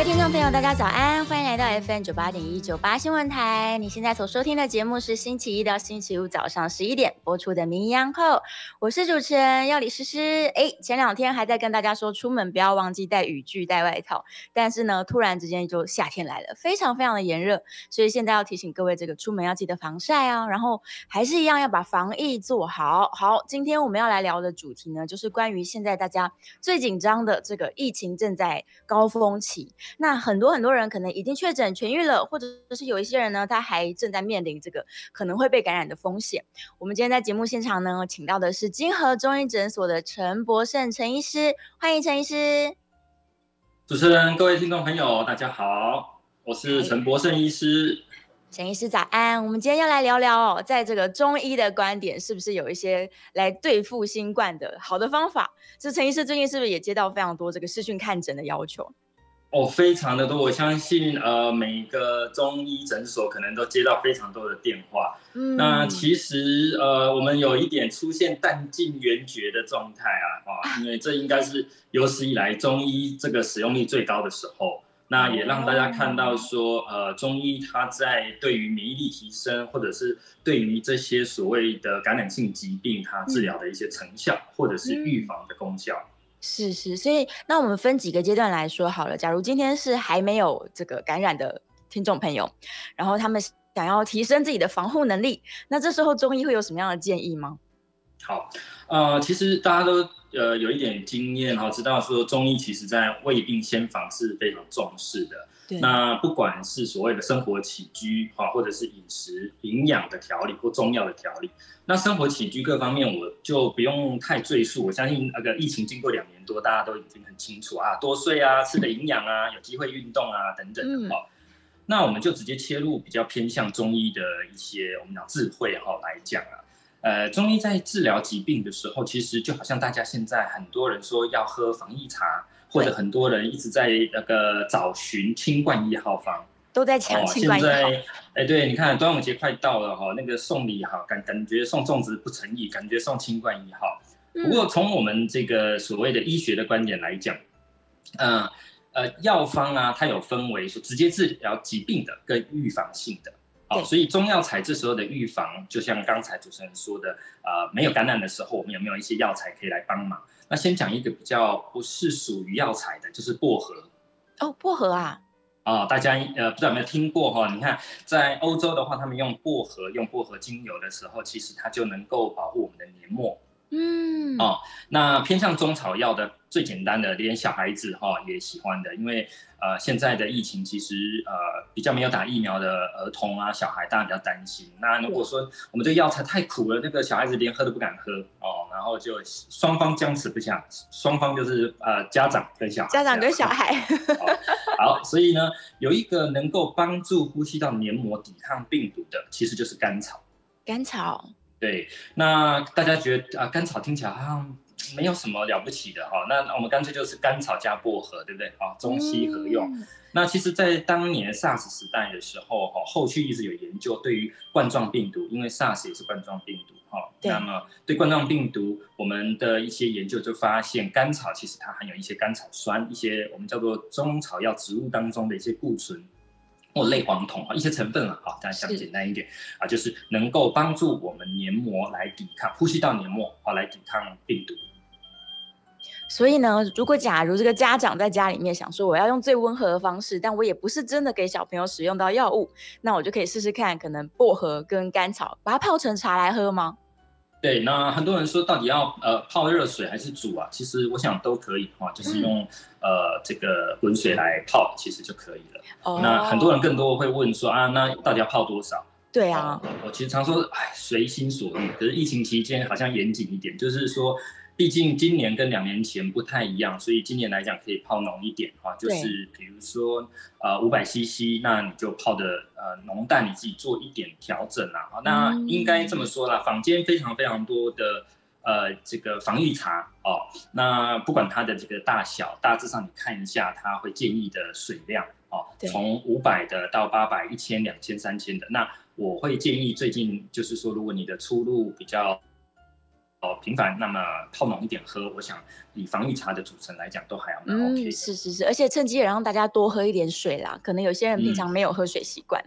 各位听众朋友，大家早安，欢迎来到 FM 九八点一九八新闻台。你现在所收听的节目是星期一到星期五早上十一点播出的《名医央后》，我是主持人要李诗诗。哎，前两天还在跟大家说出门不要忘记带雨具、带外套，但是呢，突然之间就夏天来了，非常非常的炎热，所以现在要提醒各位，这个出门要记得防晒啊，然后还是一样要把防疫做好。好，今天我们要来聊的主题呢，就是关于现在大家最紧张的这个疫情正在高峰期。那很多很多人可能已经确诊痊愈了，或者是有一些人呢，他还正在面临这个可能会被感染的风险。我们今天在节目现场呢，请到的是金河中医诊所的陈博胜陈医师，欢迎陈医师。主持人、各位听众朋友，大家好，我是陈博胜医师。陈医师早安，我们今天要来聊聊哦，在这个中医的观点，是不是有一些来对付新冠的好的方法？这陈医师最近是不是也接到非常多这个视讯看诊的要求？哦，非常的多，我相信呃，每个中医诊所可能都接到非常多的电话。嗯，那其实呃，我们有一点出现弹尽援绝的状态啊，啊，因为这应该是有史以来中医这个使用率最高的时候。那也让大家看到说，呃，中医它在对于免疫力提升，或者是对于这些所谓的感染性疾病，它治疗的一些成效，或者是预防的功效。是是，所以那我们分几个阶段来说好了。假如今天是还没有这个感染的听众朋友，然后他们想要提升自己的防护能力，那这时候中医会有什么样的建议吗？好，呃，其实大家都呃有一点经验哈，知道说中医其实在未病先防是非常重视的。那不管是所谓的生活起居哈，或者是饮食营养的调理或中药的调理，那生活起居各方面我就不用太赘述。我相信那个疫情经过两年多，大家都已经很清楚啊，多睡啊，吃的营养啊，有机会运动啊等等的哈。那我们就直接切入比较偏向中医的一些我们讲智慧哈来讲啊。呃，中医在治疗疾病的时候，其实就好像大家现在很多人说要喝防疫茶。或者很多人一直在那个找寻清冠一号方，都在抢清冠一号。哎，对，你看端午节快到了哈，那个送礼哈，感感觉送粽子不诚意，感觉送清冠一号。不过从我们这个所谓的医学的观点来讲，嗯呃，药方啊，它有分为说直接治疗疾病的跟预防性的。好，所以中药材这时候的预防，就像刚才主持人说的，呃，没有感染的时候，我们有没有一些药材可以来帮忙？那先讲一个比较不是属于药材的，就是薄荷。哦，薄荷啊！啊，大家呃不知道有没有听过哈？你看在欧洲的话，他们用薄荷、用薄荷精油的时候，其实它就能够保护我们的黏膜。嗯。哦，那偏向中草药的最简单的，连小孩子哈也喜欢的，因为。呃，现在的疫情其实呃比较没有打疫苗的儿童啊，小孩大家比较担心。那如果说我们这药材太苦了，那个小孩子连喝都不敢喝哦，然后就双方僵持不下，双方就是呃家长跟小孩，家长跟小孩。好，所以呢，有一个能够帮助呼吸道黏膜抵抗病毒的，其实就是甘草。甘草。对，那大家觉得啊，甘草听起来好像。没有什么了不起的哈，那我们干脆就是甘草加薄荷，对不对？好，中西合用。那其实，在当年 SARS 时代的时候，哈，后续一直有研究对于冠状病毒，因为 SARS 也是冠状病毒，哈。那么对冠状病毒，我们的一些研究就发现，甘草其实它含有一些甘草酸，一些我们叫做中草药植物当中的一些固醇或类黄酮啊，一些成分了，哈，大家讲简单一点啊，就是能够帮助我们黏膜来抵抗呼吸道黏膜啊，来抵抗病毒。所以呢，如果假如这个家长在家里面想说我要用最温和的方式，但我也不是真的给小朋友使用到药物，那我就可以试试看，可能薄荷跟甘草把它泡成茶来喝吗？对，那很多人说到底要呃泡热水还是煮啊？其实我想都可以哈，就是用呃这个滚水来泡，其实就可以了。哦。那很多人更多会问说啊，那到底要泡多少？对啊。我其实常说，哎，随心所欲。可是疫情期间好像严谨一点，就是说。毕竟今年跟两年前不太一样，所以今年来讲可以泡浓一点哈，就是比如说呃五百 CC，那你就泡的呃浓淡你自己做一点调整啦。那应该这么说啦，坊间非常非常多的呃这个防御茶哦，那不管它的这个大小，大致上你看一下，它会建议的水量哦，从五百的到八百、一千、两千、三千的。那我会建议最近就是说，如果你的出入比较哦频繁，那么泡浓一点喝，我想以防御茶的组成来讲，都还要蛮 OK。是是是，而且趁机也让大家多喝一点水啦。可能有些人平常没有喝水习惯。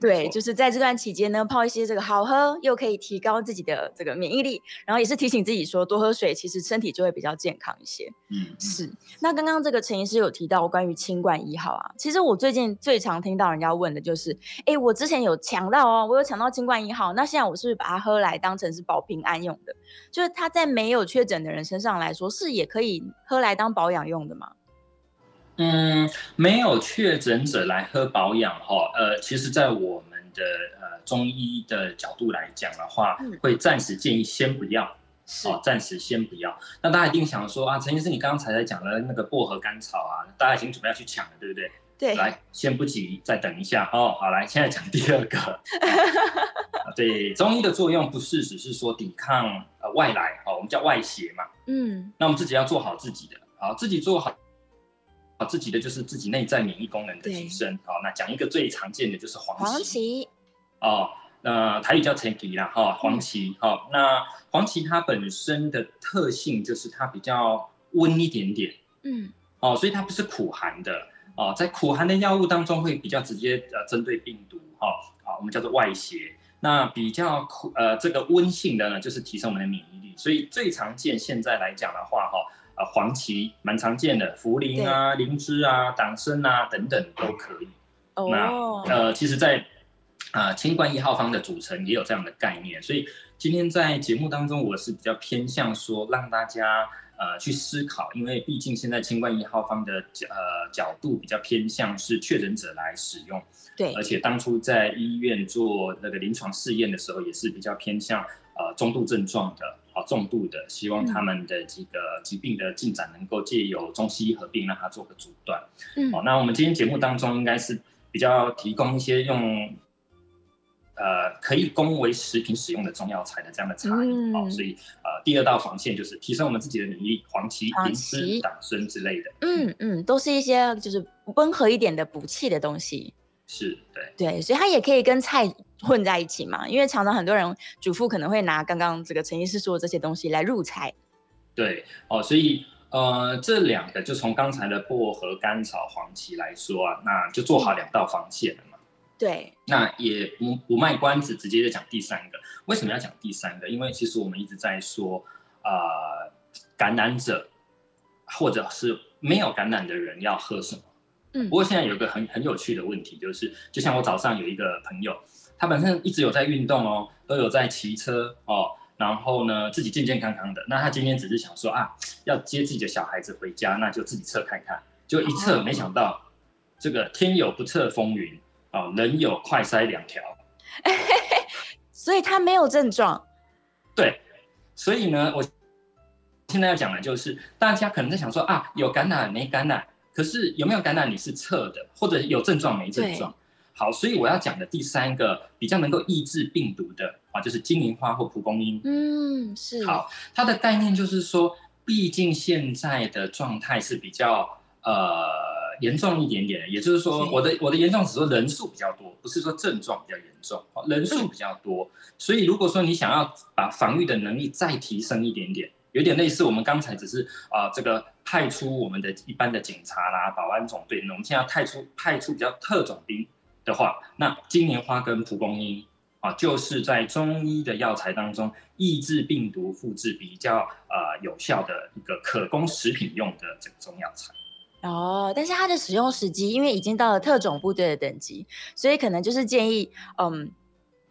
对，就是在这段期间呢，泡一些这个好喝，又可以提高自己的这个免疫力，然后也是提醒自己说多喝水，其实身体就会比较健康一些。嗯，是。那刚刚这个陈医师有提到关于清冠一号啊，其实我最近最常听到人家问的就是，哎，我之前有抢到哦，我有抢到清冠一号，那现在我是不是把它喝来当成是保平安用的？就是它在没有确诊的人身上来说，是也可以喝来当保养用的吗？嗯，没有确诊者来喝保养哈，呃，其实，在我们的呃中医的角度来讲的话，会暂时建议先不要，哦，暂时先不要。那大家一定想说啊，陈医师，你刚才在讲的那个薄荷甘草啊，大家已经准备要去抢了，对不对？对。来，先不急，再等一下哦。好，来，现在讲第二个。对，中医的作用不是只是说抵抗呃外来哦，我们叫外邪嘛。嗯。那我们自己要做好自己的，好，自己做好。好，自己的就是自己内在免疫功能的提升。好，那讲一个最常见的就是黄芪。黄芪。哦，那台语叫陈皮啦，哈，黄芪。好，那黄芪它本身的特性就是它比较温一点点。嗯。哦，所以它不是苦寒的。哦，在苦寒的药物当中会比较直接呃针对病毒。哈，好，我们叫做外邪。那比较苦呃这个温性的呢，就是提升我们的免疫力。所以最常见现在来讲的话，哈。啊，黄芪蛮常见的，茯苓啊、灵芝啊、党参啊等等都可以。那呃，其实，在啊清冠一号方的组成也有这样的概念，所以今天在节目当中，我是比较偏向说让大家呃去思考，因为毕竟现在清冠一号方的角呃角度比较偏向是确诊者来使用。对，而且当初在医院做那个临床试验的时候，也是比较偏向呃中度症状的。啊，重度的，希望他们的这个疾病的进展能够借由中西医合并，让它做个阻断。嗯，好，那我们今天节目当中应该是比较提供一些用，呃，可以供为食品使用的中药材的这样的茶饮。好，所以呃，第二道防线就是提升我们自己的免疫力，黄芪、灵芝、党参之类的。嗯嗯，都是一些就是温和一点的补气的东西。是对对，所以它也可以跟菜混在一起嘛，因为常常很多人主妇可能会拿刚刚这个陈医师说的这些东西来入菜。对哦，所以呃，这两个就从刚才的薄荷、甘草、黄芪来说啊，那就做好两道防线了嘛。对，那也不不卖关子，直接就讲第三个。为什么要讲第三个？因为其实我们一直在说，呃，感染者或者是没有感染的人要喝什么。嗯不过现在有一个很很有趣的问题，就是就像我早上有一个朋友，他本身一直有在运动哦，都有在骑车哦，然后呢自己健健康康的。那他今天只是想说啊，要接自己的小孩子回家，那就自己测看看。就一测，没想到这个天有不测风云啊，人有快筛两条，所以他没有症状。对，所以呢，我现在要讲的就是大家可能在想说啊，有感染没感染？可是有没有感染你是测的，或者有症状没症状？好，所以我要讲的第三个比较能够抑制病毒的啊，就是金银花或蒲公英。嗯，是。好，它的概念就是说，毕竟现在的状态是比较呃严重一点点的，也就是说，我的我的严重只说人数比较多，不是说症状比较严重，人数比较多。所以如果说你想要把防御的能力再提升一点点。有点类似我们刚才只是啊，这个派出我们的一般的警察啦、保安总队，那我们现在派出派出比较特种兵的话，那金莲花跟蒲公英啊，就是在中医的药材当中抑制病毒复制比较呃有效的一个可供食品用的这个中药材。哦，但是它的使用时机，因为已经到了特种部队的等级，所以可能就是建议嗯。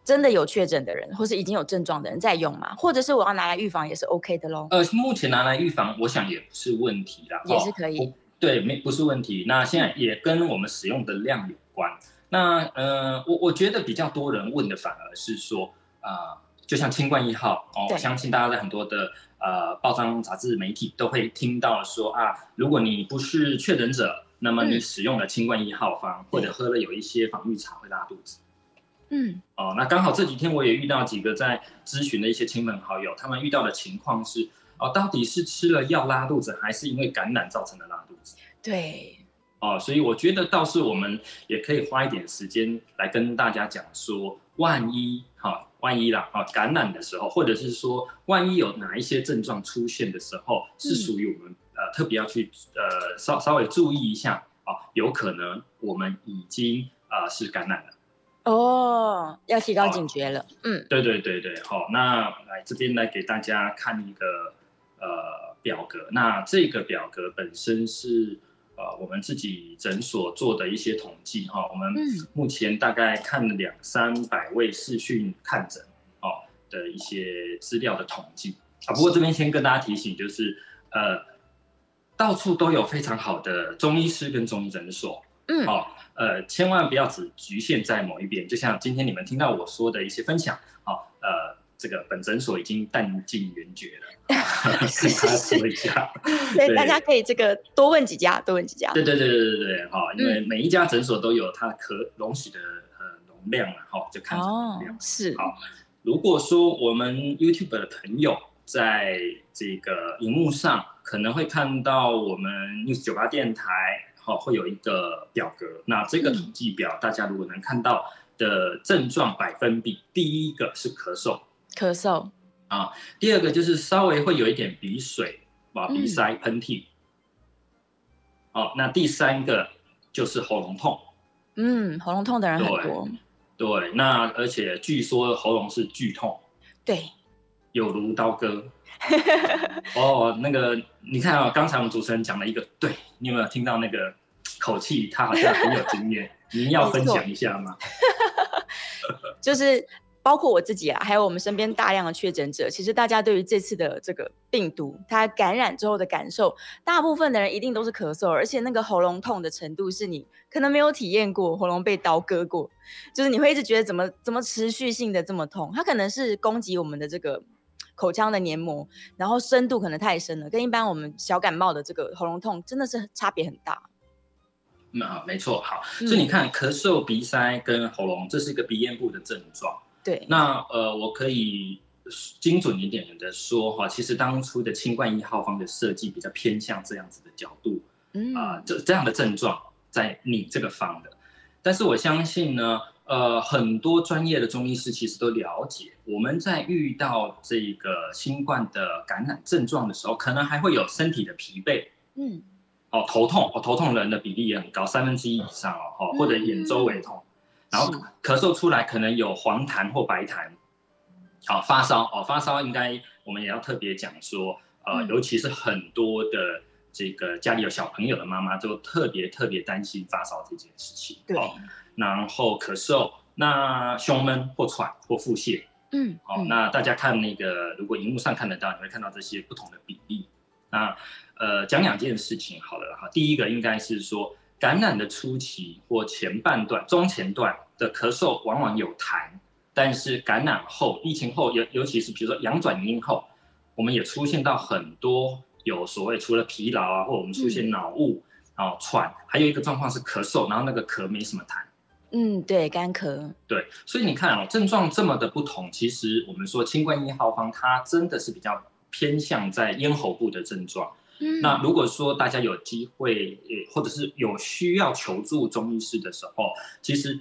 真的有确诊的人，或是已经有症状的人在用嘛？或者是我要拿来预防也是 OK 的喽？呃，目前拿来预防，我想也不是问题啦，也是可以。对，没不是问题。那现在也跟我们使用的量有关。那呃，我我觉得比较多人问的反而是说，啊，就像清冠一号哦，我相信大家在很多的呃报章、杂志、媒体都会听到说啊，如果你不是确诊者，那么你使用了清冠一号方，或者喝了有一些防御茶会拉肚子。嗯，哦，那刚好这几天我也遇到几个在咨询的一些亲朋好友，他们遇到的情况是，哦，到底是吃了药拉肚子，还是因为感染造成的拉肚子？对，哦，所以我觉得倒是我们也可以花一点时间来跟大家讲说，万一哈，万一啦，啊，感染的时候，或者是说万一有哪一些症状出现的时候，是属于我们呃特别要去呃稍稍微注意一下啊，有可能我们已经呃是感染了。哦，要提高警觉了。嗯，对对对对，好，那来这边来给大家看一个呃表格。那这个表格本身是呃我们自己诊所做的一些统计哈。我们目前大概看了两三百位视讯看诊哦的一些资料的统计啊。不过这边先跟大家提醒，就是呃到处都有非常好的中医师跟中医诊所。嗯，哦。呃，千万不要只局限在某一边，就像今天你们听到我说的一些分享，好，呃，这个本诊所已经弹尽援绝了，说一下，所以大家可以这个多问几家，多问几家，对对对对对对，哈，因为每一家诊所都有它可容许的呃容量了，哈，就看容量是好。如果说我们 YouTube 的朋友在这个荧幕上可能会看到我们 News 酒吧电台。好，会有一个表格。那这个统计表，大家如果能看到的症状百分比，第一个是咳嗽，咳嗽啊。第二个就是稍微会有一点鼻水，把，鼻塞、喷嚏。好，那第三个就是喉咙痛。嗯，喉咙痛的人很多。对，那而且据说喉咙是剧痛。对，有如刀割。哦，那个，你看啊，刚才我们主持人讲了一个，对你有没有听到那个口气？他好像很有经验，您要分享一下吗？就是包括我自己啊，还有我们身边大量的确诊者，其实大家对于这次的这个病毒，它感染之后的感受，大部分的人一定都是咳嗽，而且那个喉咙痛的程度是你可能没有体验过喉咙被刀割过，就是你会一直觉得怎么怎么持续性的这么痛，它可能是攻击我们的这个。口腔的黏膜，然后深度可能太深了，跟一般我们小感冒的这个喉咙痛真的是差别很大。那没错，好，所以你看咳嗽、鼻塞跟喉咙，这是一个鼻咽部的症状。对，那呃，我可以精准一点的说哈，其实当初的清冠一号方的设计比较偏向这样子的角度，嗯啊，这这样的症状在你这个方的，但是我相信呢。呃，很多专业的中医师其实都了解，我们在遇到这个新冠的感染症状的时候，可能还会有身体的疲惫，嗯，哦，头痛，哦，头痛的人的比例也很高，三分之一以上哦，或者眼周围痛，然后咳嗽出来可能有黄痰或白痰，好，发烧，哦，发烧应该我们也要特别讲说，呃，尤其是很多的这个家里有小朋友的妈妈，就特别特别担心发烧这件事情，对。然后咳嗽，那胸闷或喘或腹泻，嗯，好，那大家看那个，如果荧幕上看得到，你会看到这些不同的比例。那呃，讲两件事情好了哈。第一个应该是说，感染的初期或前半段、中前段的咳嗽往往有痰，但是感染后、疫情后，尤尤其是比如说阳转阴后，我们也出现到很多有所谓除了疲劳啊，或我们出现脑雾，然后喘，还有一个状况是咳嗽，然后那个咳没什么痰。嗯，对，干咳，对，所以你看哦，症状这么的不同，其实我们说清冠一号方，它真的是比较偏向在咽喉部的症状。嗯，那如果说大家有机会，或者是有需要求助中医师的时候，其实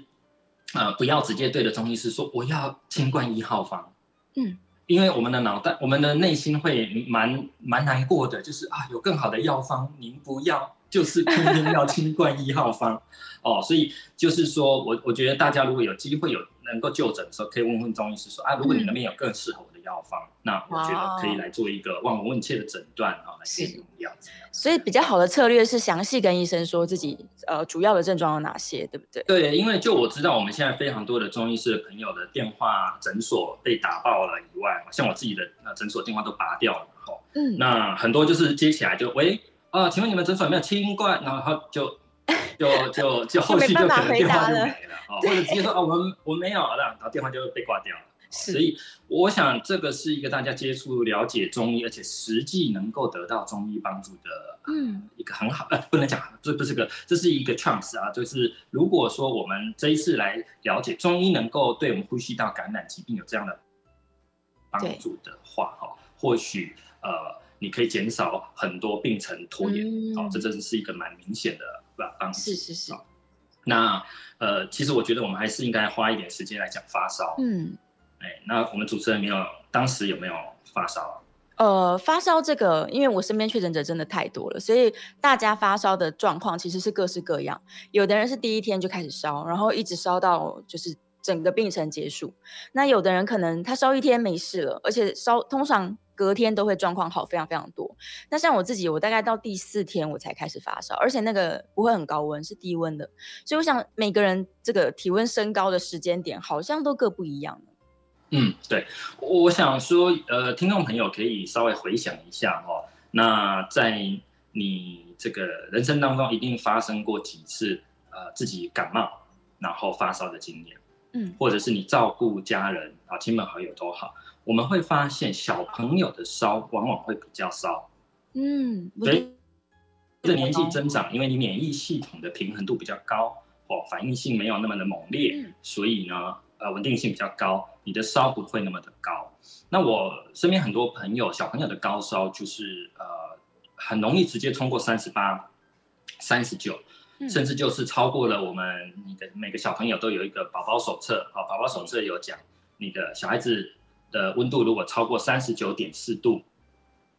呃，不要直接对着中医师说我要清冠一号方。嗯，因为我们的脑袋，我们的内心会蛮蛮难过的，就是啊，有更好的药方，您不要。就是偏偏要清冠一号方哦，所以就是说我我觉得大家如果有机会有能够就诊的时候，可以问问中医师说啊，如果你那边有更适合我的药方，那我觉得可以来做一个望闻问切的诊断啊，来给用药。所以比较好的策略是详细跟医生说自己呃主要的症状有哪些，对不对？对，因为就我知道我们现在非常多的中医师的朋友的电话诊所被打爆了以外，像我自己的那诊所电话都拔掉了哈，嗯，那很多就是接起来就喂。啊，请问你们诊所有没有清冠？然后就就就就后续就可能 电话就没了啊，或者直接说啊，我们我们没有了，然后电话就被挂掉了。所以我想这个是一个大家接触了解中医，而且实际能够得到中医帮助的，嗯，一个很好呃，不能讲这不是个，这是一个 chance 啊，就是如果说我们这一次来了解中医能够对我们呼吸道感染疾病有这样的帮助的话，哈，或许呃。你可以减少很多病程拖延，哦，这真的是一个蛮明显的帮助。是是是。那呃，其实我觉得我们还是应该花一点时间来讲发烧。嗯。那我们主持人没有当时有没有发烧？呃，发烧这个，因为我身边确诊者真的太多了，所以大家发烧的状况其实是各式各样。有的人是第一天就开始烧，然后一直烧到就是整个病程结束。那有的人可能他烧一天没事了，而且烧通常隔天都会状况好，非常非常多。那像我自己，我大概到第四天我才开始发烧，而且那个不会很高温，是低温的。所以我想每个人这个体温升高的时间点好像都各不一样。嗯，对，我想说，呃，听众朋友可以稍微回想一下哦，那在你这个人生当中，一定发生过几次呃自己感冒然后发烧的经验，嗯，或者是你照顾家人啊，亲朋好友都好，我们会发现小朋友的烧往往会比较烧，嗯，所以这年纪增长，因为你免疫系统的平衡度比较高哦，反应性没有那么的猛烈，所以呢。呃，稳定性比较高，你的烧不会那么的高。那我身边很多朋友，小朋友的高烧就是呃，很容易直接冲过三十八、三十九，甚至就是超过了我们你的每个小朋友都有一个宝宝手册啊，宝宝手册有讲，你的小孩子的温度如果超过三十九点四度，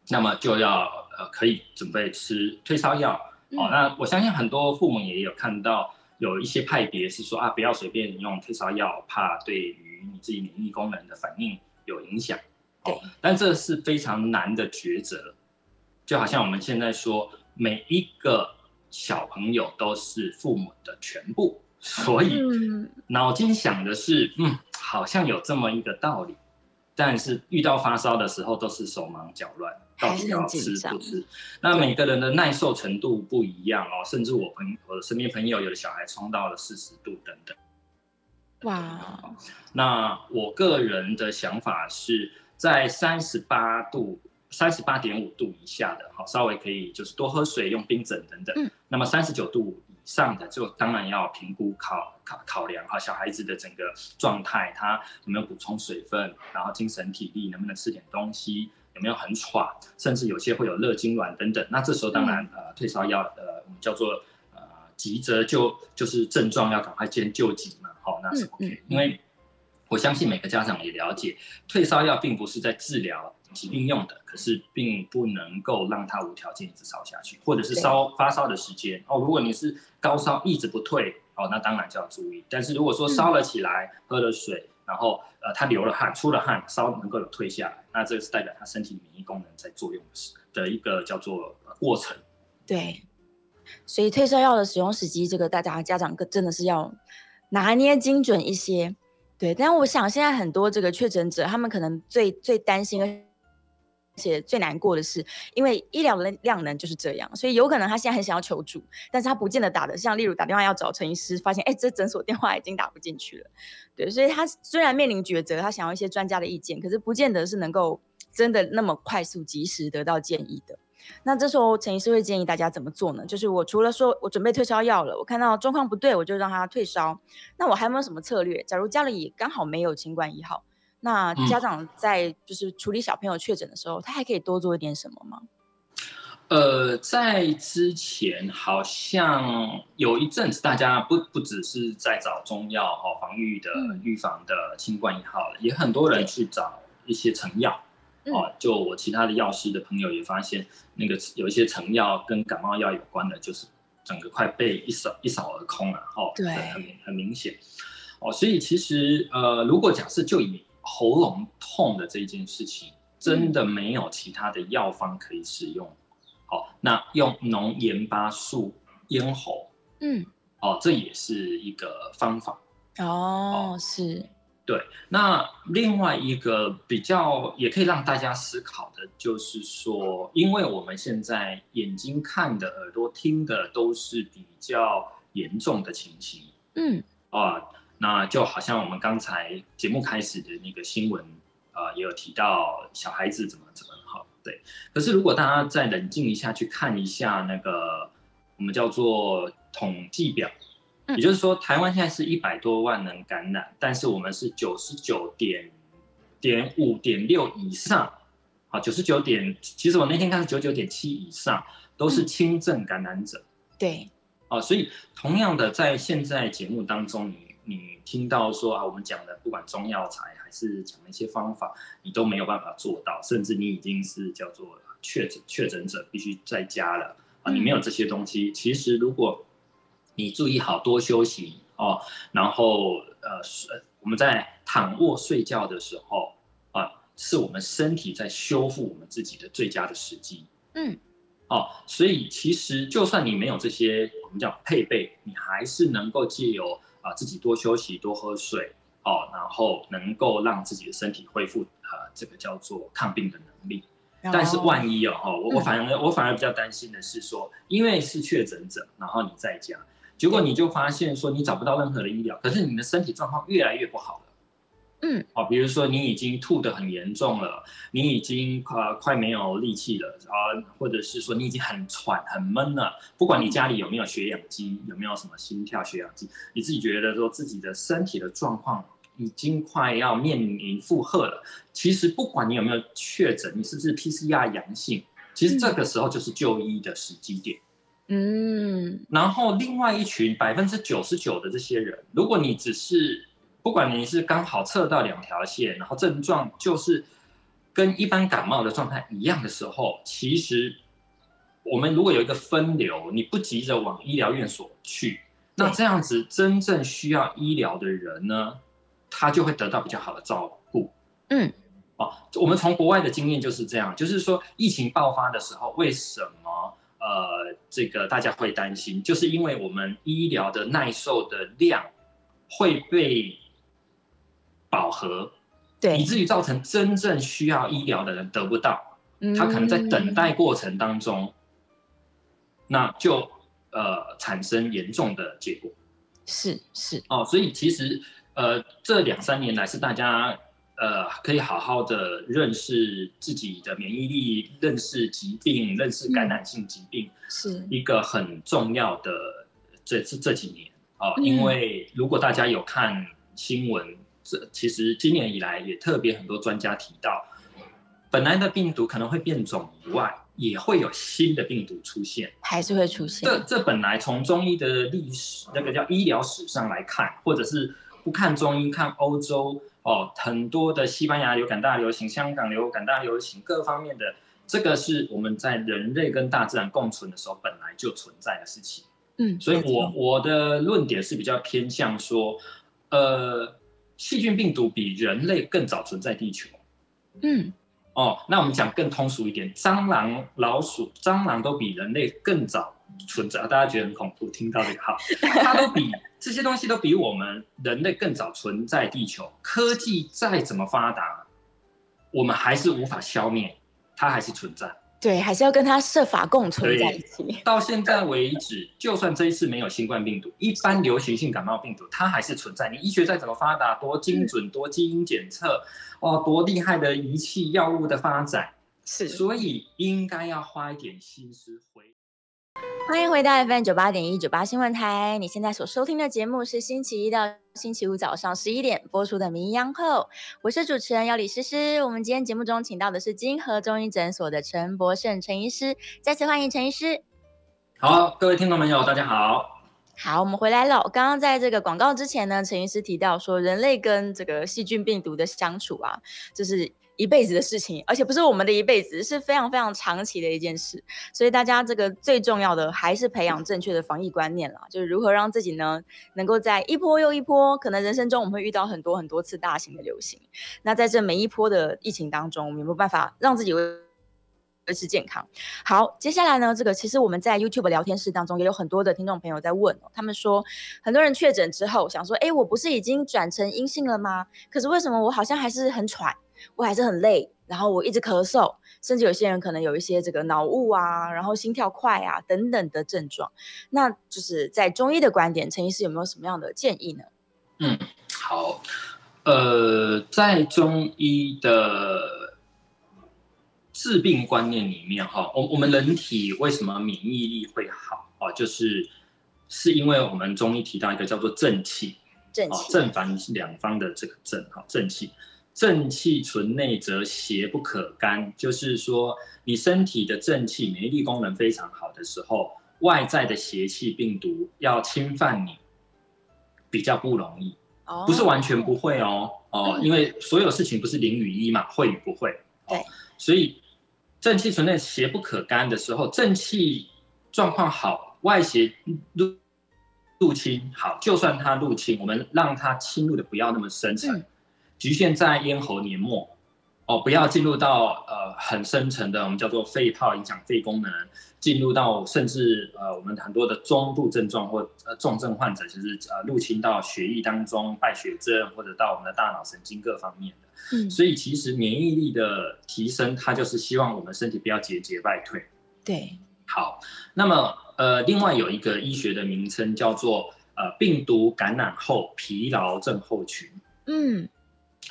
那么就要呃可以准备吃退烧药。哦，那我相信很多父母也有看到。有一些派别是说啊，不要随便用退烧药，怕对于你自己免疫功能的反应有影响。哦，但这是非常难的抉择。就好像我们现在说，每一个小朋友都是父母的全部，所以脑筋想的是，嗯，好像有这么一个道理。但是遇到发烧的时候，都是手忙脚乱，到底要吃不吃？那每个人的耐受程度不一样哦，甚至我朋我的身边朋友有的小孩冲到了四十度等等。哇！那我个人的想法是在三十八度、三十八点五度以下的，好，稍微可以就是多喝水、用冰枕等等。那么三十九度以。上的就当然要评估考考考量哈，小孩子的整个状态，他有没有补充水分，然后精神体力能不能吃点东西，有没有很喘，甚至有些会有热痉挛等等。那这时候当然呃退烧药呃我们叫做呃急着就就是症状要赶快先救急嘛，好那是 OK，因为我相信每个家长也了解，退烧药并不是在治疗。疾病用的，可是并不能够让它无条件一直烧下去，或者是烧发烧的时间哦。如果你是高烧一直不退哦，那当然就要注意。但是如果说烧了起来，喝了水，然后呃他流了汗、出了汗，烧能够有退下来，那这个是代表他身体免疫功能在作用的的一个叫做过程。对，所以退烧药的使用时机，这个大家家长真的是要拿捏精准一些。对，但我想现在很多这个确诊者，他们可能最最担心。而且最难过的是，因为医疗的量能就是这样，所以有可能他现在很想要求助，但是他不见得打得像，例如打电话要找陈医师，发现哎，这诊所电话已经打不进去了。对，所以他虽然面临抉择，他想要一些专家的意见，可是不见得是能够真的那么快速及时得到建议的。那这时候陈医师会建议大家怎么做呢？就是我除了说我准备退烧药了，我看到状况不对，我就让他退烧。那我还有没有什么策略？假如家里刚好没有新冠一号？那家长在就是处理小朋友确诊的时候，他还可以多做一点什么吗？呃，在之前好像有一阵子，大家不不只是在找中药哈，防御的预防的新冠一号，也很多人去找一些成药哦。就我其他的药师的朋友也发现，那个有一些成药跟感冒药有关的，就是整个快被一扫一扫而空了哦。对，很很明显哦。所以其实呃，如果假设就以喉咙痛的这一件事情，真的没有其他的药方可以使用。好，那用浓盐巴素咽喉，嗯，哦，这也是一个方法。哦，是，对。那另外一个比较也可以让大家思考的，就是说，因为我们现在眼睛看的、耳朵听的都是比较严重的情形，嗯，啊。那就好像我们刚才节目开始的那个新闻，呃，也有提到小孩子怎么怎么好，对。可是如果大家再冷静一下，去看一下那个我们叫做统计表，也就是说，台湾现在是一百多万人感染，但是我们是九十九点点五点六以上，好，九十九点，其实我那天看是九九点七以上，都是轻症感染者。对。哦，所以同样的，在现在节目当中，你你听到说啊，我们讲的不管中药材还是讲一些方法，你都没有办法做到，甚至你已经是叫做确诊确诊者必须在家了啊，你没有这些东西，其实如果你注意好多休息哦，然后呃，我们在躺卧睡觉的时候啊，是我们身体在修复我们自己的最佳的时机。嗯。哦，所以其实就算你没有这些我们叫配备，你还是能够借由啊自己多休息、多喝水哦，然后能够让自己的身体恢复啊这个叫做抗病的能力。但是万一哦，我我反而我反而比较担心的是说，因为是确诊者，然后你在家，结果你就发现说你找不到任何的医疗，可是你的身体状况越来越不好了。嗯，哦，比如说你已经吐得很严重了，你已经呃快没有力气了啊，或者是说你已经很喘很闷了，不管你家里有没有血氧机，有没有什么心跳血氧机，你自己觉得说自己的身体的状况已经快要面临负荷了。其实不管你有没有确诊，你是不是 PCR 阳性，其实这个时候就是就医的时机点。嗯，然后另外一群百分之九十九的这些人，如果你只是不管你是刚好测到两条线，然后症状就是跟一般感冒的状态一样的时候，其实我们如果有一个分流，你不急着往医疗院所去，那这样子真正需要医疗的人呢，他就会得到比较好的照顾。嗯，哦，我们从国外的经验就是这样，就是说疫情爆发的时候，为什么呃这个大家会担心，就是因为我们医疗的耐受的量会被饱和，对，以至于造成真正需要医疗的人得不到，他可能在等待过程当中，那就呃产生严重的结果。是是哦，所以其实呃这两三年来是大家呃可以好好的认识自己的免疫力，认识疾病，认识感染性疾病，是一个很重要的这这这几年哦，因为如果大家有看新闻。这其实今年以来也特别很多专家提到，本来的病毒可能会变种以外，也会有新的病毒出现，还是会出现。这这本来从中医的历史，那个叫医疗史上来看，或者是不看中医看欧洲哦，很多的西班牙流感大流行、香港流感大流行各方面的，这个是我们在人类跟大自然共存的时候本来就存在的事情。嗯，所以我我的论点是比较偏向说，呃。细菌病毒比人类更早存在地球。嗯，哦，那我们讲更通俗一点，蟑螂、老鼠、蟑螂都比人类更早存在。大家觉得很恐怖，听到这个号，它都比这些东西都比我们人类更早存在地球。科技再怎么发达，我们还是无法消灭，它还是存在。对，还是要跟它设法共存在一起。到现在为止，就算这一次没有新冠病毒，一般流行性感冒病毒它还是存在。你医学再怎么发达，多精准，多基因检测，哦，多厉害的仪器、药物的发展，是，所以应该要花一点心思回。欢迎回到 FM 九八点一九八新闻台。你现在所收听的节目是星期一到星期五早上十一点播出的《名医央后》，我是主持人要李诗诗。我们今天节目中请到的是金河中医诊所的陈博胜陈医师，再次欢迎陈医师。好，各位听众朋友，大家好。好，我们回来了。刚刚在这个广告之前呢，陈医师提到说，人类跟这个细菌病毒的相处啊，就是。一辈子的事情，而且不是我们的一辈子，是非常非常长期的一件事。所以大家这个最重要的还是培养正确的防疫观念啦，就是如何让自己呢，能够在一波又一波，可能人生中我们会遇到很多很多次大型的流行。那在这每一波的疫情当中，我们有没有办法让自己维持健康？好，接下来呢，这个其实我们在 YouTube 聊天室当中也有很多的听众朋友在问，他们说很多人确诊之后想说，哎，我不是已经转成阴性了吗？可是为什么我好像还是很喘？我还是很累，然后我一直咳嗽，甚至有些人可能有一些这个脑雾啊，然后心跳快啊等等的症状。那就是在中医的观点，陈医师有没有什么样的建议呢？嗯，好，呃，在中医的治病观念里面，哈，我我们人体为什么免疫力会好啊？就是是因为我们中医提到一个叫做正气，正气正反两方的这个正，哈，正气。正气存内则邪不可干，就是说你身体的正气免疫力功能非常好的时候，外在的邪气病毒要侵犯你比较不容易，不是完全不会哦哦，因为所有事情不是零与一嘛，会与不会。对，所以正气存内，邪不可干的时候，正气状况好，外邪入入侵好，就算它入侵，我们让它侵入的不要那么深层，局限在咽喉黏膜。哦，不要进入到呃很深层的，我们叫做肺泡影响肺功能，进入到甚至呃我们很多的中度症状或呃重症患者，就是呃入侵到血液当中败血症，或者到我们的大脑神经各方面的。嗯，所以其实免疫力的提升，它就是希望我们身体不要节节败退。对，好，那么呃另外有一个医学的名称叫做呃病毒感染后疲劳症候群。嗯。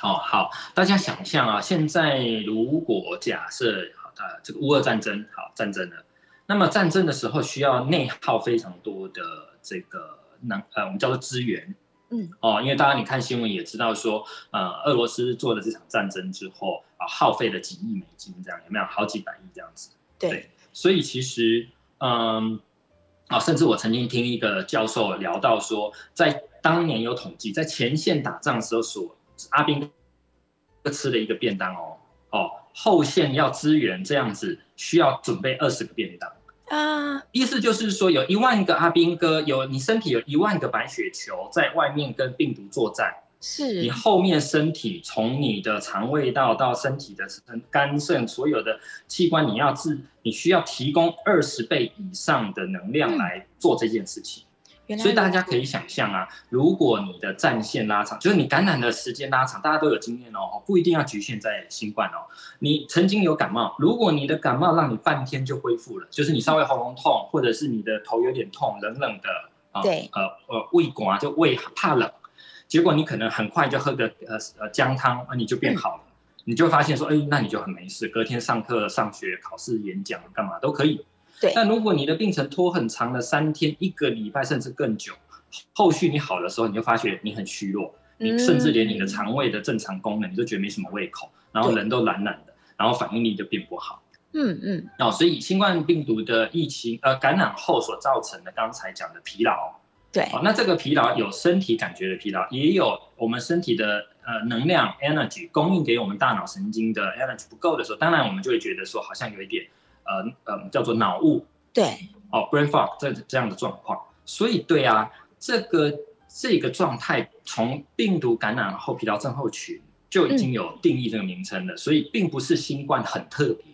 哦，好，大家想象啊，现在如果假设呃这个乌俄战争好战争了，那么战争的时候需要内耗非常多的这个能呃我们叫做资源，嗯，哦，因为大家你看新闻也知道说，呃，俄罗斯做了这场战争之后啊，耗费了几亿美金这样有没有好几百亿这样子？对，所以其实嗯啊，甚至我曾经听一个教授聊到说，在当年有统计，在前线打仗的时候所阿兵哥吃了一个便当哦哦，后线要支援这样子需要准备二十个便当。啊，意思就是说有一万个阿兵哥，有你身体有一万个白血球在外面跟病毒作战，是。你后面身体从你的肠胃道到身体的肝肾所有的器官，你要自你需要提供二十倍以上的能量来做这件事情。所以大家可以想象啊，如果你的战线拉长，就是你感染的时间拉长，大家都有经验哦，不一定要局限在新冠哦。你曾经有感冒，如果你的感冒让你半天就恢复了，就是你稍微喉咙痛，或者是你的头有点痛，冷冷的啊，对，呃呃胃管就胃怕冷，结果你可能很快就喝个呃呃姜汤，啊你就变好了，你就发现说，哎，那你就很没事，隔天上课、上学、考试、演讲干嘛都可以。但如果你的病程拖很长的三天、一个礼拜，甚至更久，后续你好的时候，你就发觉你很虚弱，你甚至连你的肠胃的正常功能，你都觉得没什么胃口，然后人都懒懒的，然后反应力就变不好。嗯嗯。哦，所以新冠病毒的疫情呃感染后所造成的刚才讲的疲劳，对。哦，那这个疲劳有身体感觉的疲劳，也有我们身体的呃能量 energy 供应给我们大脑神经的 energy 不够的时候，当然我们就会觉得说好像有一点。呃呃，叫做脑雾，对，哦，brain fog 这这样的状况，所以对啊，这个这个状态从病毒感染后疲劳症候群就已经有定义这个名称了，所以并不是新冠很特别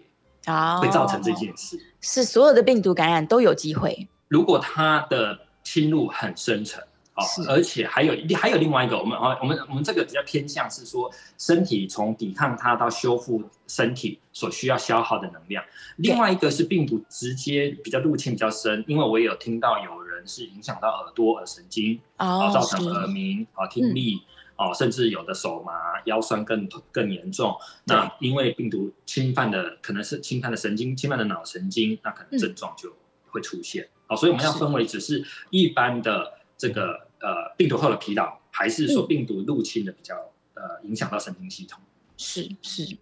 啊，会造成这件事，是所有的病毒感染都有机会，如果它的侵入很深层。哦，而且还有还有另外一个，我们啊，我们我们这个比较偏向是说，身体从抵抗它到修复身体所需要消耗的能量。另外一个是病毒直接比较入侵比较深，因为我也有听到有人是影响到耳朵、耳神经，哦，造成耳鸣、啊听力，哦，甚至有的手麻、腰酸更更严重。那因为病毒侵犯的可能是侵犯的神经，侵犯的脑神经，那可能症状就会出现。好，所以我们要分为只是一般的。这个呃病毒后的疲劳，还是说病毒入侵的比较呃影响到神经系统？是是，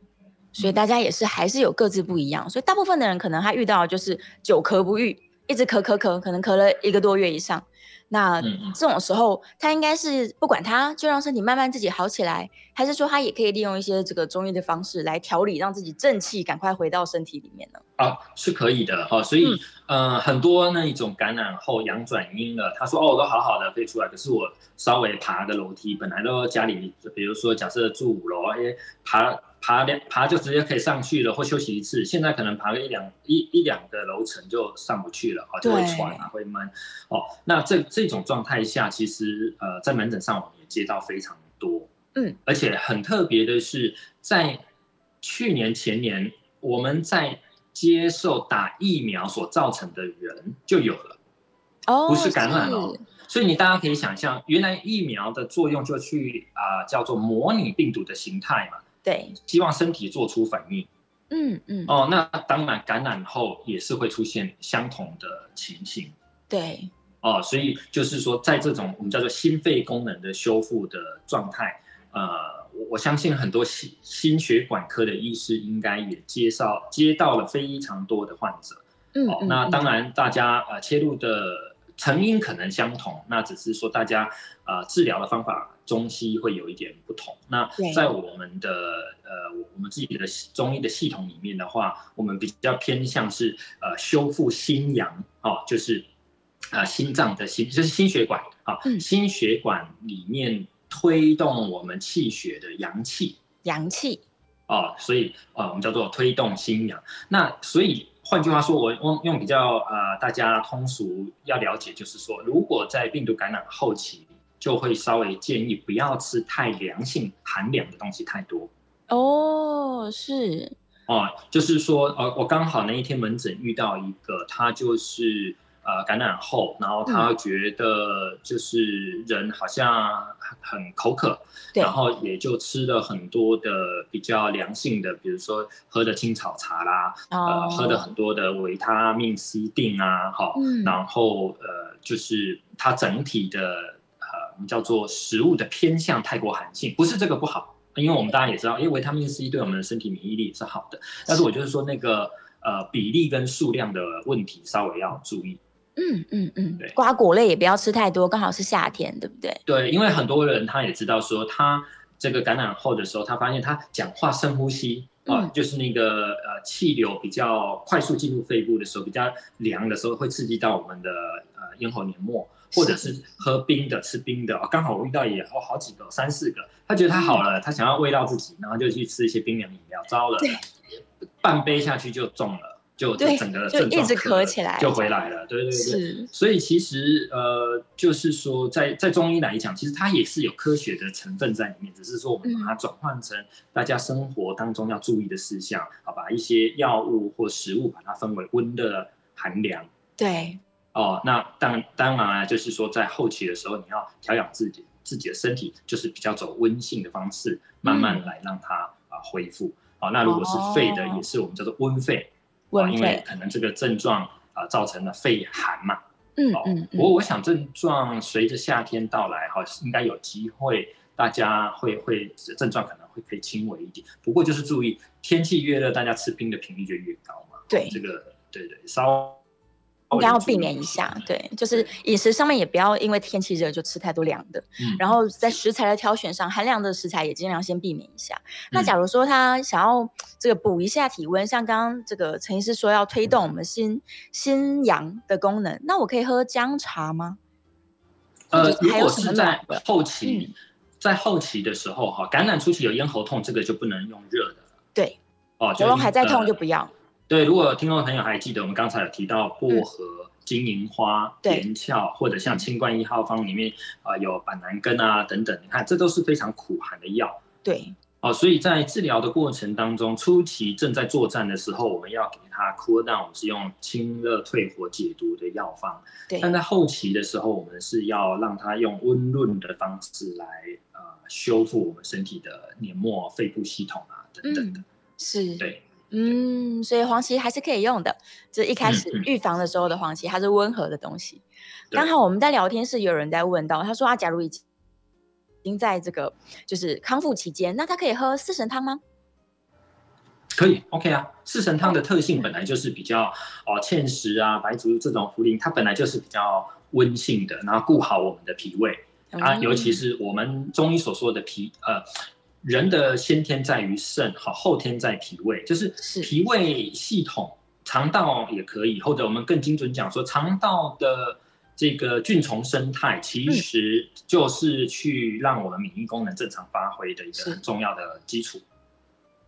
所以大家也是还是有各自不一样。所以大部分的人可能他遇到就是久咳不愈，一直咳咳咳，可能咳了一个多月以上。那这种时候，他应该是不管他，就让身体慢慢自己好起来，还是说他也可以利用一些这个中医的方式来调理，让自己正气赶快回到身体里面呢？啊，是可以的哈。所以呃，很多那一种感染后阳转阴了，他说哦，我都好好的可以出来，可是我稍微爬个楼梯，本来都家里，比如说假设住五楼，哎，爬。爬两爬就直接可以上去了，或休息一次。现在可能爬个一两一一两个楼层就上不去了，哦，就会喘啊，会闷。哦，那这这种状态下，其实呃，在门诊上我们也接到非常多，嗯，而且很特别的是，在去年前年，我们在接受打疫苗所造成的人就有了，哦，不是感染哦。所以你大家可以想象，原来疫苗的作用就去啊，叫做模拟病毒的形态嘛。对，希望身体做出反应。嗯嗯。哦，那当然感染后也是会出现相同的情形。对。哦，所以就是说，在这种我们叫做心肺功能的修复的状态，呃，我我相信很多心心血管科的医师应该也介绍接到了非常多的患者，嗯，那当然大家呃切入的成因可能相同，那只是说大家呃治疗的方法中西会有一点不同。那在我们的呃我们自己的中医的系统里面的话，我们比较偏向是呃修复心阳哦，就是啊心脏的心就是心血管啊，心血管里面推动我们气血的阳气，阳气。哦，所以呃，我们叫做推动心阳。那所以换句话说，我用用比较呃大家通俗要了解，就是说，如果在病毒感染后期，就会稍微建议不要吃太凉性寒凉的东西太多。哦，是。哦，就是说，呃，我刚好那一天门诊遇到一个，他就是。呃，感染后，然后他觉得就是人好像很口渴，然后也就吃了很多的比较凉性的，比如说喝的青草茶啦，呃，喝的很多的维他命 C 定啊，哈，然后呃，就是他整体的呃，我们叫做食物的偏向太过寒性，不是这个不好，因为我们大家也知道，因为维他命 C 对我们的身体免疫力是好的，但是我就是说那个呃比例跟数量的问题稍微要注意。嗯嗯嗯，对，瓜果类也不要吃太多，刚好是夏天，对不对？对，因为很多人他也知道说，他这个感染后的时候，他发现他讲话深呼吸啊，就是那个呃气流比较快速进入肺部的时候，比较凉的时候，会刺激到我们的呃咽喉黏膜，或者是喝冰的、吃冰的。刚好我遇到也好好几个、三四个，他觉得他好了，他想要慰到自己，然后就去吃一些冰凉饮料，糟了，半杯下去就中了。就就整个症状咳起来就回来了，对对对。所以其实呃，就是说在在中医来讲，其实它也是有科学的成分在里面，只是说我们把它转换成大家生活当中要注意的事项，好把一些药物或食物把它分为温热、寒凉。对。哦，那当当然啊就是说在后期的时候，你要调养自己自己的身体，就是比较走温性的方式，慢慢来让它啊恢复。好，那如果是肺的，也是我们叫做温肺。因为可能这个症状啊造成了肺寒嘛，嗯嗯，不过我想症状随着夏天到来哈，应该有机会大家会会症状可能会可以轻微一点，不过就是注意天气越热，大家吃冰的频率就越高嘛。对，这个对对稍。应该要避免一下，对，就是饮食上面也不要因为天气热就吃太多凉的，然后在食材的挑选上，寒凉的食材也尽量先避免一下。那假如说他想要这个补一下体温，像刚刚这个陈医师说要推动我们心心阳的功能，那我可以喝姜茶吗？呃，如果是在后期，在后期的时候哈，感染初期有咽喉痛，这个就不能用热的。对，哦，喉咙还在痛就不要。对，如果听众朋友还记得，我们刚才有提到薄荷、金银花、连翘，或者像清冠一号方里面啊有板蓝根啊等等，你看这都是非常苦寒的药。对，哦，所以在治疗的过程当中，初期正在作战的时候，我们要给他 cool down，是用清热退火解毒的药方。对，但在后期的时候，我们是要让他用温润的方式来呃修复我们身体的黏膜、肺部系统啊等等的。是，对。嗯，所以黄芪还是可以用的。就一开始预防的时候的黄芪，它是温和的东西。刚好我们在聊天室有人在问到，他说啊，假如已经在这个就是康复期间，那他可以喝四神汤吗？可以，OK 啊。四神汤的特性本来就是比较哦，芡实啊、白术这种茯苓，它本来就是比较温性的，然后顾好我们的脾胃啊，尤其是我们中医所说的脾呃。人的先天在于肾，好后天在脾胃，就是脾胃系统、肠道也可以，或者我们更精准讲说，肠道的这个菌虫生态，其实就是去让我们免疫功能正常发挥的一个很重要的基础。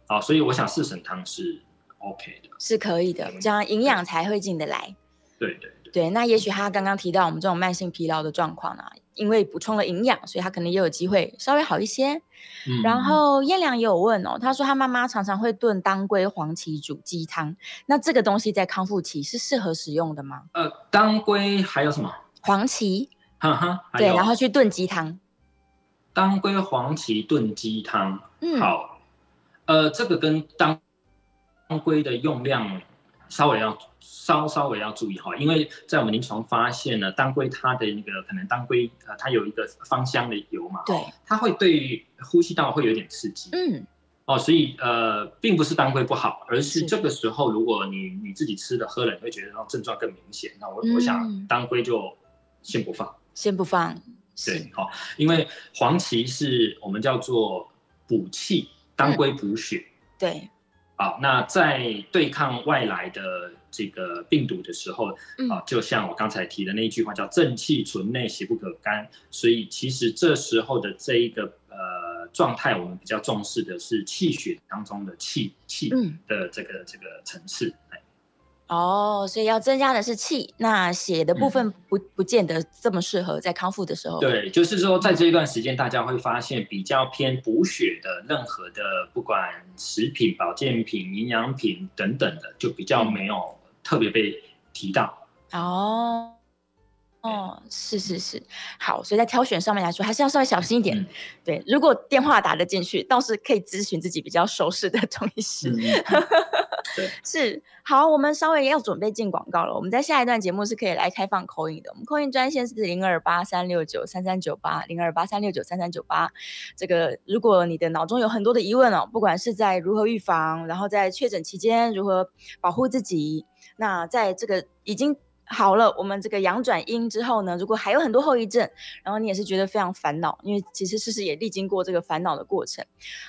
好，所以我想四神汤是 OK 的，是可以的，这样营养才会进得来。对对对，那也许他刚刚提到我们这种慢性疲劳的状况呢？因为补充了营养，所以他可能也有机会稍微好一些。然后燕良也有问哦，他说他妈妈常常会炖当归、黄芪煮鸡汤，那这个东西在康复期是适合使用的吗？呃，当归还有什么？黄芪，哈哈，对，然后去炖鸡汤。当归、黄芪炖鸡汤，嗯，好。呃，这个跟当当归的用量稍微要。稍稍微要注意哈，因为在我们临床发现呢，当归它的那个可能当归呃，它有一个芳香的油嘛，对，它会对呼吸道会有点刺激，嗯，哦，所以呃，并不是当归不好，而是这个时候如果你你自己吃的喝了，你会觉得那症状更明显。那我我想当归就先不放，先不放。对，好，因为黄芪是我们叫做补气，当归补血。对。好，那在对抗外来的这个病毒的时候，啊，就像我刚才提的那一句话，叫正气存内，邪不可干。所以其实这时候的这一个呃状态，我们比较重视的是气血当中的气气的这个这个层次。哦，所以要增加的是气，那血的部分不不见得这么适合在康复的时候。对，就是说在这一段时间，大家会发现比较偏补血的任何的，不管食品、保健品、营养品等等的，就比较没有特别被提到。哦。哦，是是是，好，所以在挑选上面来说，还是要稍微小心一点。对，如果电话打得进去，倒是可以咨询自己比较熟识的中医师。是好，我们稍微要准备进广告了。我们在下一段节目是可以来开放口音的。我们口音专线是零二八三六九三三九八零二八三六九三三九八。这个，如果你的脑中有很多的疑问哦，不管是在如何预防，然后在确诊期间如何保护自己，那在这个已经。好了，我们这个阳转阴之后呢，如果还有很多后遗症，然后你也是觉得非常烦恼，因为其实事实也历经过这个烦恼的过程。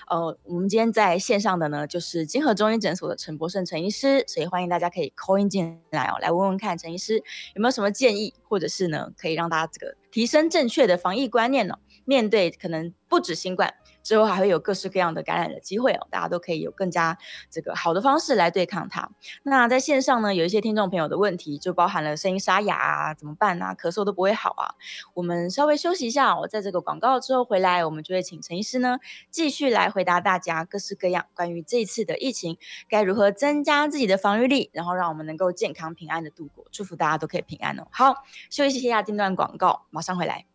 呃，我们今天在线上的呢，就是金河中医诊所的陈博胜陈医师，所以欢迎大家可以 call in 进来哦，来问问看陈医师有没有什么建议，或者是呢，可以让大家这个提升正确的防疫观念呢？面对可能不止新冠。之后还会有各式各样的感染的机会哦，大家都可以有更加这个好的方式来对抗它。那在线上呢，有一些听众朋友的问题就包含了声音沙哑啊，怎么办啊？咳嗽都不会好啊。我们稍微休息一下，我在这个广告之后回来，我们就会请陈医师呢继续来回答大家各式各样关于这一次的疫情该如何增加自己的防御力，然后让我们能够健康平安的度过。祝福大家都可以平安哦。好，休息一下，这段广告马上回来。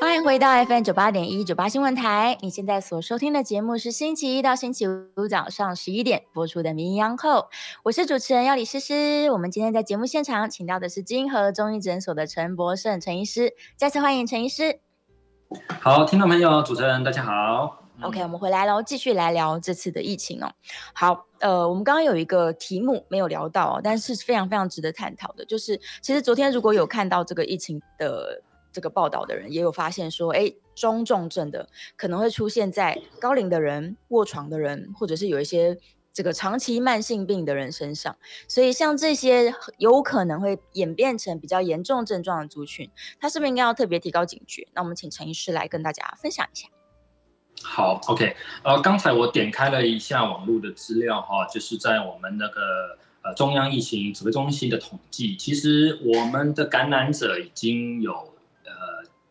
欢迎回到 FM 九八点一九八新闻台。你现在所收听的节目是星期一到星期五早上十一点播出的《名医央后》，我是主持人要李诗诗。我们今天在节目现场请到的是金河中医诊所的陈博胜陈医师，再次欢迎陈医师。好，听众朋友，主持人大家好。OK，我们回来喽，继续来聊这次的疫情哦。好，呃，我们刚刚有一个题目没有聊到，哦但是非常非常值得探讨的，就是其实昨天如果有看到这个疫情的。这个报道的人也有发现说，哎，中重症的可能会出现在高龄的人、卧床的人，或者是有一些这个长期慢性病的人身上。所以，像这些有可能会演变成比较严重症状的族群，他是不是应该要特别提高警觉？那我们请陈医师来跟大家分享一下。好，OK，呃，刚才我点开了一下网络的资料哈，就是在我们那个呃中央疫情指挥中心的统计，其实我们的感染者已经有。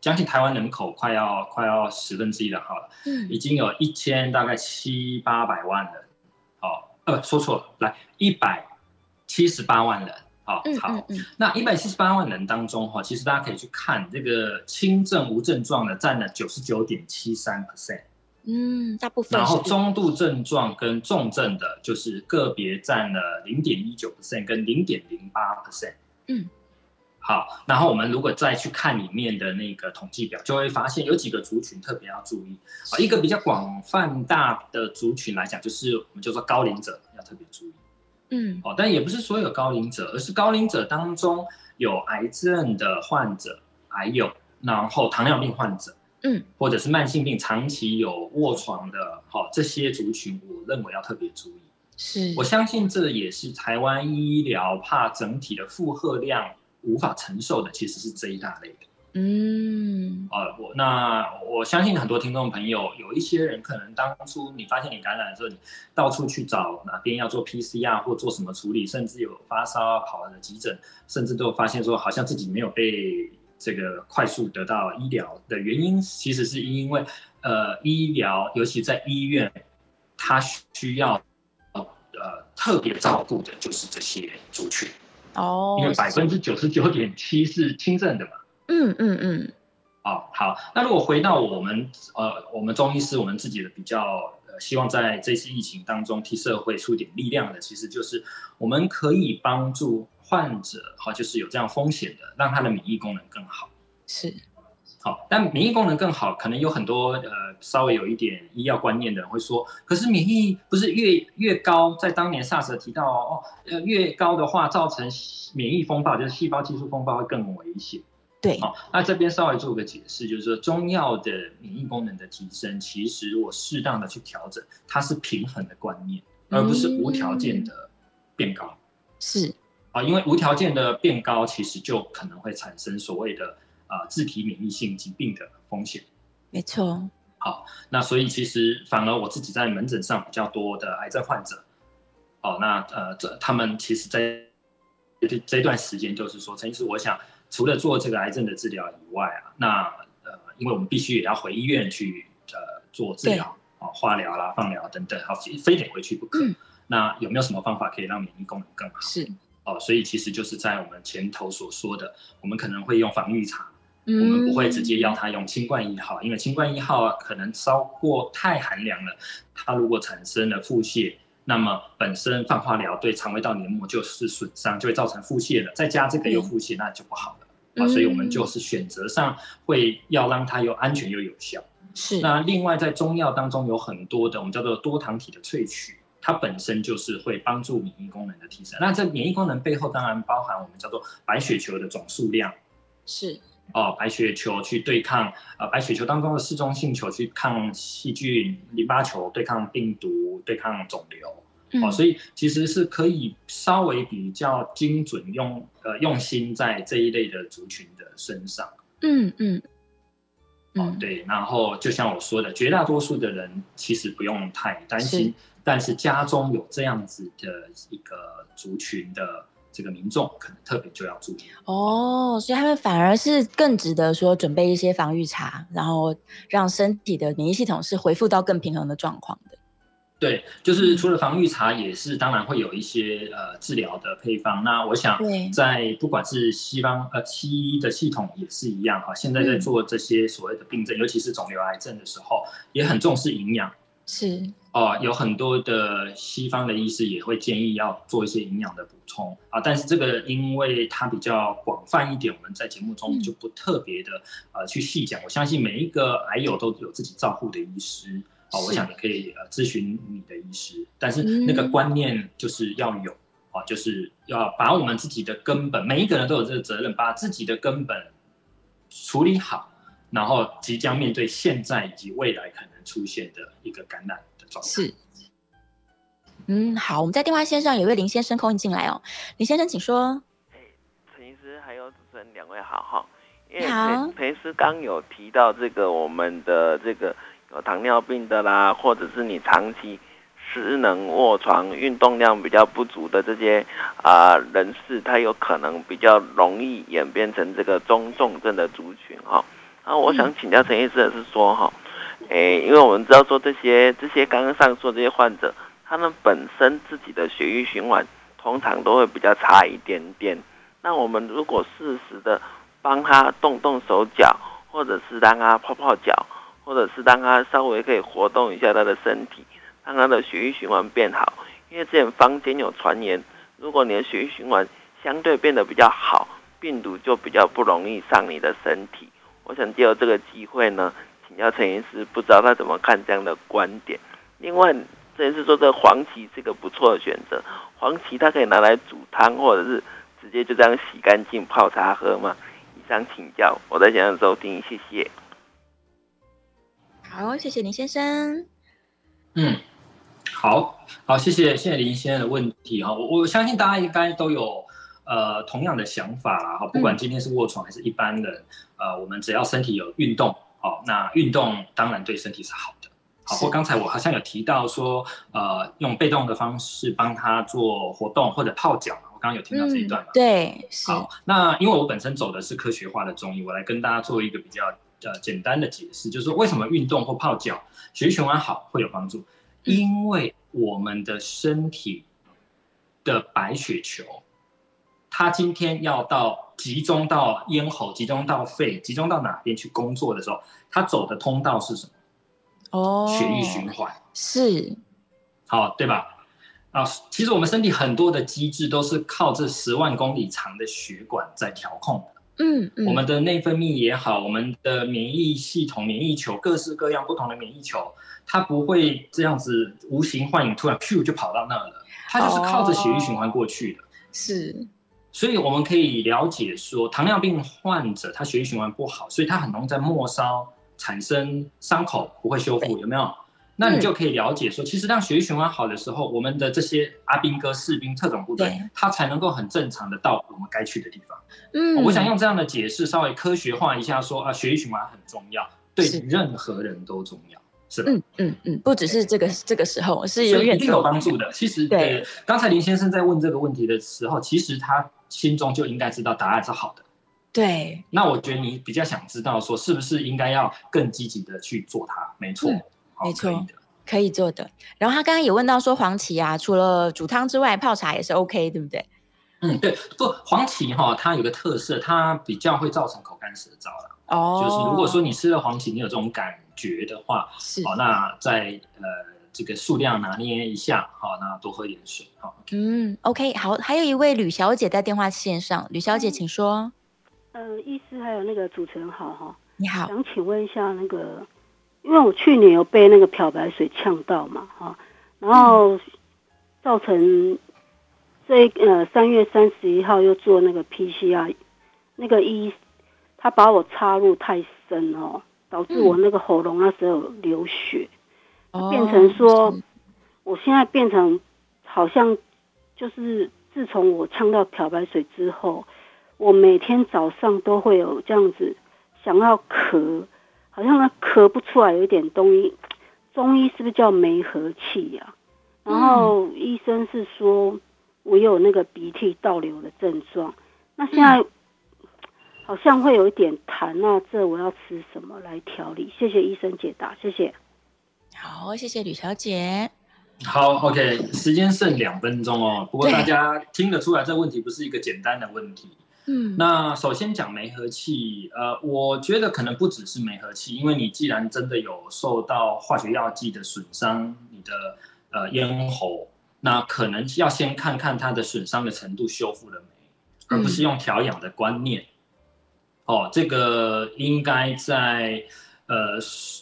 将近台湾人口快要快要十分之一了，好了，嗯，已经有一千大概七八百万人，好，呃，说错了，来一百七十八万人，好，好，那一百七十八万人当中哈，其实大家可以去看这个轻症无症状的占了九十九点七三。percent，嗯，大部分，然后中度症状跟重症的，就是个别占了零点一九 percent 跟零点零八。percent，嗯。好，然后我们如果再去看里面的那个统计表，就会发现有几个族群特别要注意。啊，一个比较广泛大的族群来讲，就是我们叫做高龄者要特别注意。嗯，哦，但也不是所有高龄者，而是高龄者当中有癌症的患者，还有然后糖尿病患者，嗯，或者是慢性病长期有卧床的，好，这些族群，我认为要特别注意。是，我相信这也是台湾医疗怕整体的负荷量。无法承受的其实是这一大类的，嗯，啊，我那我相信很多听众朋友，有一些人可能当初你发现你感染的时候，你到处去找哪边要做 PCR 或做什么处理，甚至有发烧跑了急诊，甚至都发现说好像自己没有被这个快速得到医疗的原因，其实是因为呃医疗，尤其在医院，他需要呃特别照顾的就是这些族群。哦，因为百分之九十九点七是轻症的嘛。嗯嗯嗯。哦，好，那如果回到我们呃，我们中医师，我们自己的比较呃，希望在这次疫情当中替社会出点力量的，其实就是我们可以帮助患者，哈，就是有这样风险的，让他的免疫功能更好。是。好，但免疫功能更好，可能有很多呃稍微有一点医药观念的人会说，可是免疫不是越越高，在当年 SARS 提到哦，呃越高的话，造成免疫风暴，就是细胞技术风暴会更危险。对，好，那这边稍微做个解释，就是说中药的免疫功能的提升，其实我适当的去调整，它是平衡的观念，而不是无条件的变高。是啊，因为无条件的变高，其实就可能会产生所谓的。啊，自体免疫性疾病的风险，没错。好，那所以其实反而我自己在门诊上比较多的癌症患者，哦，那呃，这他们其实在这这段时间，就是说，陈医师，我想除了做这个癌症的治疗以外啊，那呃，因为我们必须也要回医院去呃做治疗，啊，化疗啦、放疗等等，好，非得回去不可。那有没有什么方法可以让免疫功能更好？是哦，所以其实就是在我们前头所说的，我们可能会用防御茶。我们不会直接要他用清冠一号，因为清冠一号可能烧过太寒凉了，它如果产生了腹泻，那么本身放化疗对肠胃道黏膜就是损伤，就会造成腹泻了。再加这个又腹泻，那就不好了啊。所以我们就是选择上会要让它又安全又有效。是。那另外在中药当中有很多的我们叫做多糖体的萃取，它本身就是会帮助免疫功能的提升。那这免疫功能背后当然包含我们叫做白血球的总数量。是。哦，白血球去对抗呃，白血球当中的嗜中性球去抗细菌，淋巴球对抗病毒，对抗肿瘤。哦，所以其实是可以稍微比较精准用呃用心在这一类的族群的身上。嗯嗯。哦，对，然后就像我说的，绝大多数的人其实不用太担心，但是家中有这样子的一个族群的。这个民众可能特别就要注意哦，所以他们反而是更值得说准备一些防御茶，然后让身体的免疫系统是恢复到更平衡的状况的。对，就是除了防御茶，也是当然会有一些呃治疗的配方。那我想在不管是西方呃西医的系统也是一样哈，现在在做这些所谓的病症，尤其是肿瘤癌症的时候，也很重视营养。是。哦，有很多的西方的医师也会建议要做一些营养的补充。啊，但是这个因为它比较广泛一点，我们在节目中就不特别的呃去细讲。我相信每一个癌友都有自己照护的医师。啊，我想你可以呃咨询你的医师，但是那个观念就是要有啊，就是要把我们自己的根本，每一个人都有这个责任，把自己的根本处理好，然后即将面对现在以及未来可能出现的一个感染的状态。是，嗯，好，我们在电话线上有位林先生空进来哦，林先生请说。哎，陈医师还有主持人两位好哈，因为陈陈医师刚有提到这个我们的这个有糖尿病的啦，或者是你长期失能卧床、运动量比较不足的这些啊人士，他有可能比较容易演变成这个中重症的族群哈。那我想请教陈医师的是说哈。诶，因为我们知道说这些这些刚刚上述这些患者，他们本身自己的血液循环通常都会比较差一点点。那我们如果适时的帮他动动手脚，或者是让他泡泡脚，或者是让他稍微可以活动一下他的身体，让他的血液循环变好。因为之前坊间有传言，如果你的血液循环相对变得比较好，病毒就比较不容易上你的身体。我想借由这个机会呢。请教陈医师，不知道他怎么看这样的观点。另外，陈医师说这黄芪是个不错的选择，黄芪它可以拿来煮汤，或者是直接就这样洗干净泡茶喝吗？以上请教，我在想想收听，谢谢。好，谢谢林先生。嗯，好好，谢谢谢谢林先生的问题哈，我我相信大家应该都有呃同样的想法啦哈，不管今天是卧床还是一般人，呃，我们只要身体有运动。哦，那运动当然对身体是好的。好，或刚才我好像有提到说，呃，用被动的方式帮他做活动或者泡脚我刚刚有听到这一段嘛？对，好。那因为我本身走的是科学化的中医，我来跟大家做一个比较呃简单的解释，就是说为什么运动或泡脚血液循环好会有帮助？因为我们的身体的白血球。它今天要到集中到咽喉、集中到肺、集中到哪边去工作的时候，它走的通道是什么？哦，血液循环是好，对吧？啊，其实我们身体很多的机制都是靠这十万公里长的血管在调控的。嗯嗯，我们的内分泌也好，我们的免疫系统、免疫球，各式各样不同的免疫球，它不会这样子无形幻影，突然咻就跑到那了，它就是靠着血液循环过去的。是，所以我们可以了解说，糖尿病患者他血液循环不好，所以他很容易在末梢产生伤口，不会修复，有没有？那你就可以了解说，其实当血液循环好的时候，我们的这些阿兵哥、士兵、特种部队，他才能够很正常的到我们该去的地方。嗯，我想用这样的解释稍微科学化一下，说啊，血液循环很重要，对任何人都重要，是吧？嗯嗯嗯，不只是这个这个时候，是永远一定有帮助的。其实对，刚才林先生在问这个问题的时候，其实他心中就应该知道答案是好的。对，那我觉得你比较想知道说，是不是应该要更积极的去做它？没错。没错，可以做的。然后他刚刚也问到说，黄芪啊，除了煮汤之外，泡茶也是 OK，对不对？嗯，对。不，黄芪哈，它有个特色，它比较会造成口干舌燥了。哦。就是如果说你吃了黄芪，你有这种感觉的话，是。好，那在呃这个数量拿捏一下，好，那多喝点水，好。嗯，OK，好。还有一位吕小姐在电话线上，吕小姐请说。呃，医师还有那个主持人好哈，你好，想请问一下那个。因为我去年有被那个漂白水呛到嘛，哈，然后造成这呃三月三十一号又做那个 PCR，那个医他把我插入太深哦，导致我那个喉咙那时候流血，变成说我现在变成好像就是自从我呛到漂白水之后，我每天早上都会有这样子想要咳。好像呢咳不出来，有一点东西。中医是不是叫梅核气呀？然后医生是说我有那个鼻涕倒流的症状。那现在好像会有一点痰，啊这我要吃什么来调理？谢谢医生解答，谢谢。好，谢谢吕小姐。好，OK，时间剩两分钟哦。不过大家听得出来，这问题不是一个简单的问题。嗯，那首先讲煤和气，呃，我觉得可能不只是煤和气，因为你既然真的有受到化学药剂的损伤，你的呃咽喉，那可能要先看看它的损伤的程度修复了没，而不是用调养的观念。哦，这个应该在呃，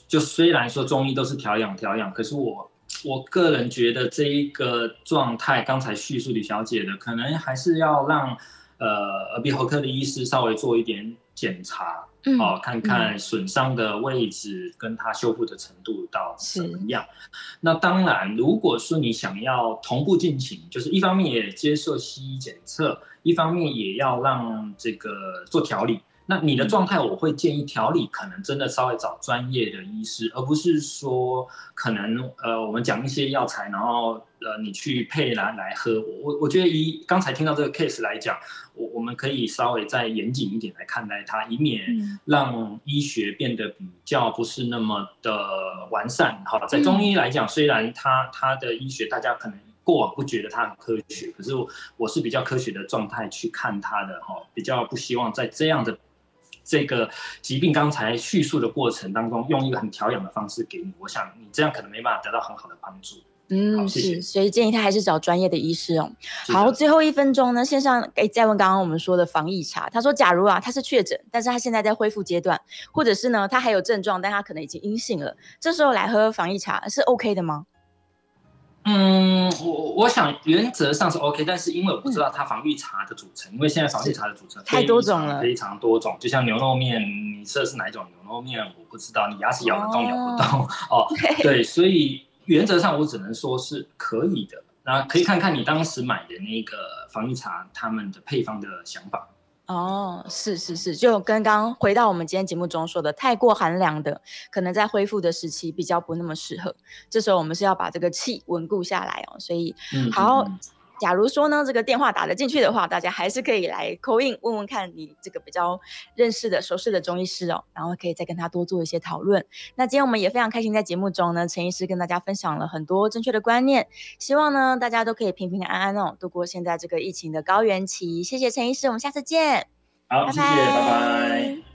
就虽然说中医都是调养调养，可是我我个人觉得这一个状态，刚才叙述李小姐的，可能还是要让。呃，耳鼻喉科的医师稍微做一点检查，哦，看看损伤的位置跟它修复的程度到怎么样。那当然，如果说你想要同步进行，就是一方面也接受西医检测，一方面也要让这个做调理。那你的状态，我会建议调理可能真的稍微找专业的医师，而不是说可能呃我们讲一些药材，然后呃你去配来来喝。我我觉得以刚才听到这个 case 来讲，我我们可以稍微再严谨一点来看待它，以免让医学变得比较不是那么的完善。好，在中医来讲，虽然它它的医学大家可能过往不觉得它很科学，可是我是比较科学的状态去看它的哈，比较不希望在这样的。这个疾病刚才叙述的过程当中，用一个很调养的方式给你，我想你这样可能没办法得到很好的帮助。嗯，是，所以建议他还是找专业的医师哦。好，最后一分钟呢，线上诶再问刚刚我们说的防疫茶，他说假如啊他是确诊，但是他现在在恢复阶段，或者是呢他还有症状，但他可能已经阴性了，这时候来喝防疫茶是 OK 的吗？嗯，我我想原则上是 OK，但是因为我不知道它防御茶的组成，因为现在防御茶的组成太多种了，非常多种。就像牛肉面，你吃的是哪一种牛肉面，我不知道，你牙齿咬得动咬不动哦。对，所以原则上我只能说是可以的。那可以看看你当时买的那个防御茶，他们的配方的想法。哦，是是是，就跟刚回到我们今天节目中说的，太过寒凉的，可能在恢复的时期比较不那么适合。这时候我们是要把这个气稳固下来哦，所以好。假如说呢，这个电话打得进去的话，大家还是可以来 call in 问问看你这个比较认识的、熟悉的中医师哦，然后可以再跟他多做一些讨论。那今天我们也非常开心，在节目中呢，陈医师跟大家分享了很多正确的观念，希望呢大家都可以平平安安哦度过现在这个疫情的高原期。谢谢陈医师，我们下次见。好，谢谢，拜拜。